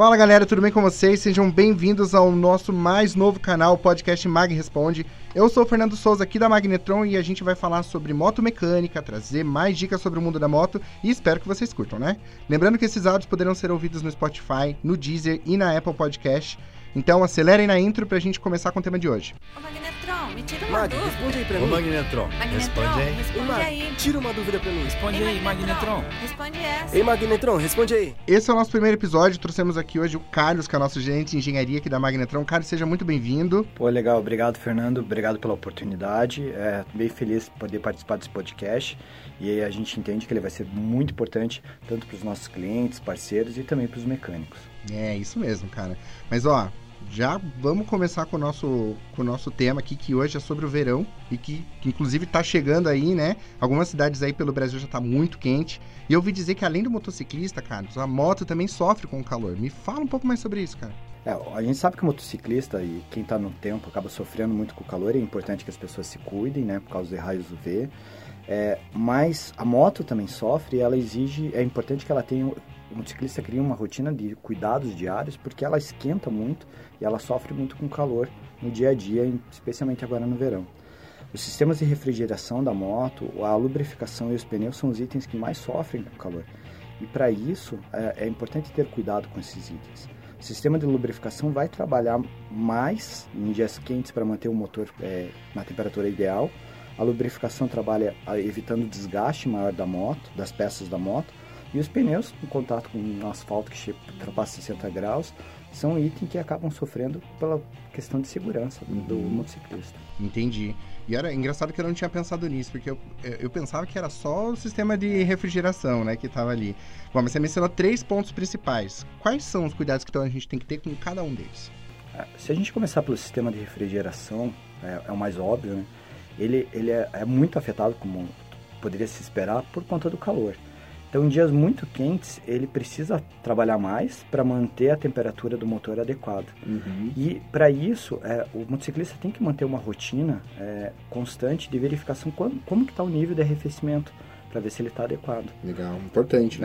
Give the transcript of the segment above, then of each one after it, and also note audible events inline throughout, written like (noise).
Fala galera, tudo bem com vocês? Sejam bem-vindos ao nosso mais novo canal, o podcast Mag Responde. Eu sou o Fernando Souza aqui da Magnetron e a gente vai falar sobre moto mecânica, trazer mais dicas sobre o mundo da moto e espero que vocês curtam, né? Lembrando que esses áudios poderão ser ouvidos no Spotify, no Deezer e na Apple Podcast. Então acelerem na intro pra gente começar com o tema de hoje. Ô Magnetron, me tira uma Mag, dúvida. responde aí pra mim. Magnetron, Magnetron, responde aí. responde Mag, aí. tira uma dúvida pra mim. Responde Ei, aí, Magnetron. Responde essa. Ei, Magnetron, responde aí. Esse é o nosso primeiro episódio, trouxemos aqui hoje o Carlos, que é o nosso gerente de engenharia aqui da Magnetron. Carlos, seja muito bem-vindo. Pô, legal. Obrigado, Fernando. Obrigado pela oportunidade. É, bem feliz de poder participar desse podcast. E aí a gente entende que ele vai ser muito importante tanto para os nossos clientes, parceiros e também para os mecânicos. É, isso mesmo, cara. Mas ó, já vamos começar com o nosso, com o nosso tema aqui, que hoje é sobre o verão e que, que inclusive tá chegando aí, né? Algumas cidades aí pelo Brasil já tá muito quente. E eu ouvi dizer que além do motociclista, Carlos, a moto também sofre com o calor. Me fala um pouco mais sobre isso, cara. É, a gente sabe que o motociclista e quem está no tempo acaba sofrendo muito com o calor. É importante que as pessoas se cuidem, né? Por causa dos raios UV. É, mas a moto também sofre ela exige... É importante que ela tenha... O motociclista cria uma rotina de cuidados diários porque ela esquenta muito e ela sofre muito com calor no dia a dia, especialmente agora no verão. Os sistemas de refrigeração da moto, a lubrificação e os pneus são os itens que mais sofrem com calor. E para isso é, é importante ter cuidado com esses itens. O sistema de lubrificação vai trabalhar mais em dias quentes para manter o motor é, na temperatura ideal. A lubrificação trabalha evitando o desgaste maior da moto, das peças da moto. E os pneus, em contato com um asfalto que ultrapassa 60 graus, são itens que acabam sofrendo pela questão de segurança do Uhum. motociclista. Entendi. E era engraçado que eu não tinha pensado nisso, porque eu, eu pensava que era só o sistema de refrigeração, né, que tava ali. Bom, mas você mencionou três pontos principais. Quais são os cuidados que então a gente tem que ter com cada um deles? É, Se a gente começar pelo sistema de refrigeração, é, é o mais óbvio, né? Ele, ele é, é muito afetado, como poderia se esperar, por conta do calor. Então, em dias muito quentes, ele precisa trabalhar mais para manter a temperatura do motor adequada. E, para isso, é, o motociclista tem que manter uma rotina é, constante de verificação como, como que está o nível de arrefecimento, para ver se ele está adequado. Legal, importante,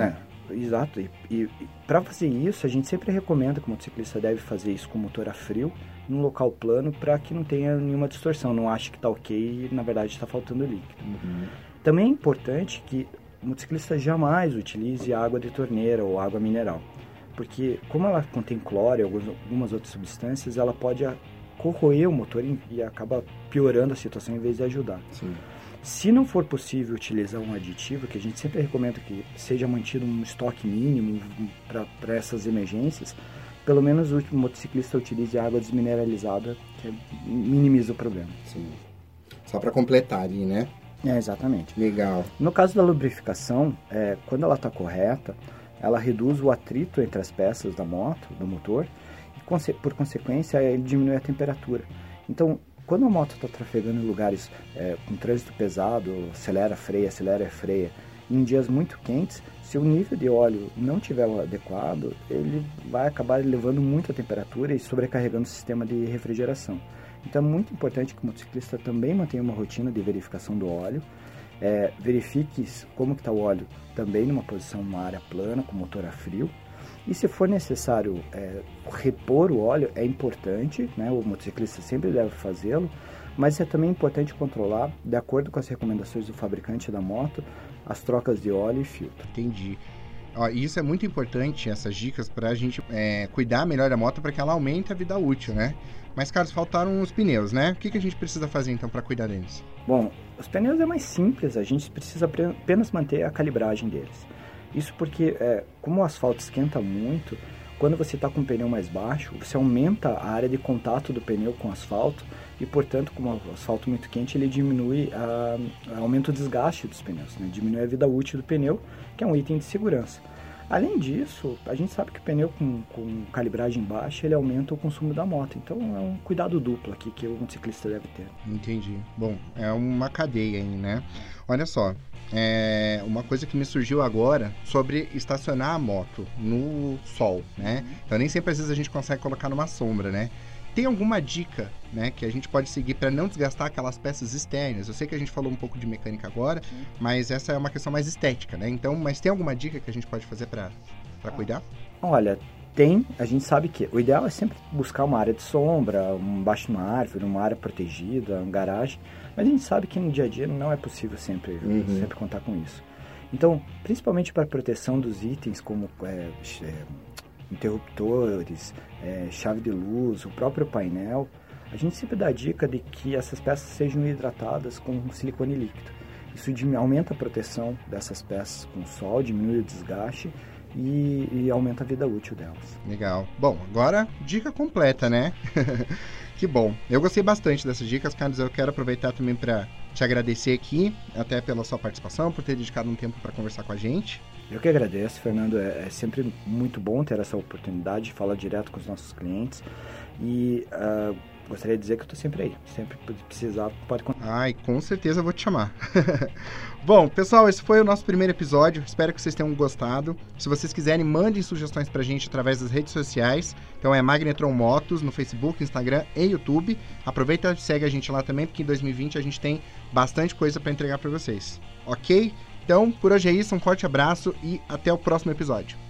É, exato. E, e, para fazer isso, a gente sempre recomenda que o motociclista deve fazer isso com o motor a frio, num local plano, para que não tenha nenhuma distorção, não ache que está ok e na verdade está faltando líquido. Também é importante que o motociclista jamais utilize água de torneira ou água mineral, porque como ela contém cloro e algumas, outras substâncias, ela pode corroer o motor e, e acaba piorando a situação em vez de ajudar. Sim. Se não for possível utilizar um aditivo, que a gente sempre recomenda que seja mantido um estoque mínimo para essas emergências, pelo menos o motociclista utilize água desmineralizada, que minimiza o problema. Sim. Só para completar ali, né? É, exatamente. Legal. No caso da lubrificação, é, quando ela está correta, ela reduz o atrito entre as peças da moto, do motor, e conse- por consequência ele diminui a temperatura. Então, quando a moto está trafegando em lugares é, com trânsito pesado, acelera, freia, acelera, freia, em dias muito quentes, se o nível de óleo não tiver adequado, ele vai acabar elevando muito a temperatura e sobrecarregando o sistema de refrigeração. Então é muito importante que o motociclista também mantenha uma rotina de verificação do óleo, é, verifique como está o óleo também numa posição, numa área plana, com motor a frio. E se for necessário é, repor o óleo, é importante, né? o motociclista sempre deve fazê-lo, mas é também importante controlar, de acordo com as recomendações do fabricante da moto, as trocas de óleo e filtro. Entendi. Ó, isso é muito importante, essas dicas, pra gente é, cuidar melhor da moto para que ela aumente a vida útil, né? Mas, Carlos, faltaram os pneus, né? O que, que a gente precisa fazer então para cuidar deles? Bom, os pneus é mais simples, a gente precisa apenas manter a calibragem deles. Isso porque, é, como o asfalto esquenta muito, quando você está com o pneu mais baixo, você aumenta a área de contato do pneu com o asfalto e, portanto, como o asfalto muito quente, ele diminui, a, aumenta o desgaste dos pneus, né? diminui a vida útil do pneu, que é um item de segurança. Além disso, a gente sabe que o pneu com, com calibragem baixa, ele aumenta o consumo da moto. Então, é um cuidado duplo aqui que o motociclista deve ter. Entendi. Bom, é uma cadeia aí, né? Olha só, é uma coisa que me surgiu agora sobre estacionar a moto no sol, né? Então nem sempre às vezes a gente consegue colocar numa sombra, né? Tem alguma dica, né, que a gente pode seguir para não desgastar aquelas peças externas? Eu sei que a gente falou um pouco de mecânica agora, mas essa é uma questão mais estética, né? Então, mas tem alguma dica que a gente pode fazer para para cuidar? Olha, tem, a gente sabe que o ideal é sempre buscar uma área de sombra, um baixo de uma árvore, uma área protegida, um garagem, mas a gente sabe que no dia a dia não é possível sempre, Uhum. sempre contar com isso. Então, principalmente para proteção dos itens como é, é, interruptores, é, chave de luz, o próprio painel, a gente sempre dá a dica de que essas peças sejam hidratadas com silicone líquido. Isso aumenta a proteção dessas peças com sol, diminui o desgaste e, e aumenta a vida útil delas. Legal. Bom, agora dica completa, né? (laughs) que bom. Eu gostei bastante dessas dicas, Carlos. Eu quero aproveitar também para te agradecer aqui, até pela sua participação, por ter dedicado um tempo para conversar com a gente. Eu que agradeço, Fernando. É, é sempre muito bom ter essa oportunidade de falar direto com os nossos clientes. E ah, gostaria de dizer que eu estou sempre aí. Sempre que precisar, pode contar. Ai, com certeza vou te chamar. (laughs) Bom, pessoal, esse foi o nosso primeiro episódio. Espero que vocês tenham gostado. Se vocês quiserem, mandem sugestões pra gente através das redes sociais. Então é Magnetron Motos no Facebook, Instagram e YouTube. Aproveita e segue a gente lá também, porque em 2020 a gente tem bastante coisa pra entregar pra vocês. Ok? Então, por hoje é isso. Um forte abraço e até o próximo episódio.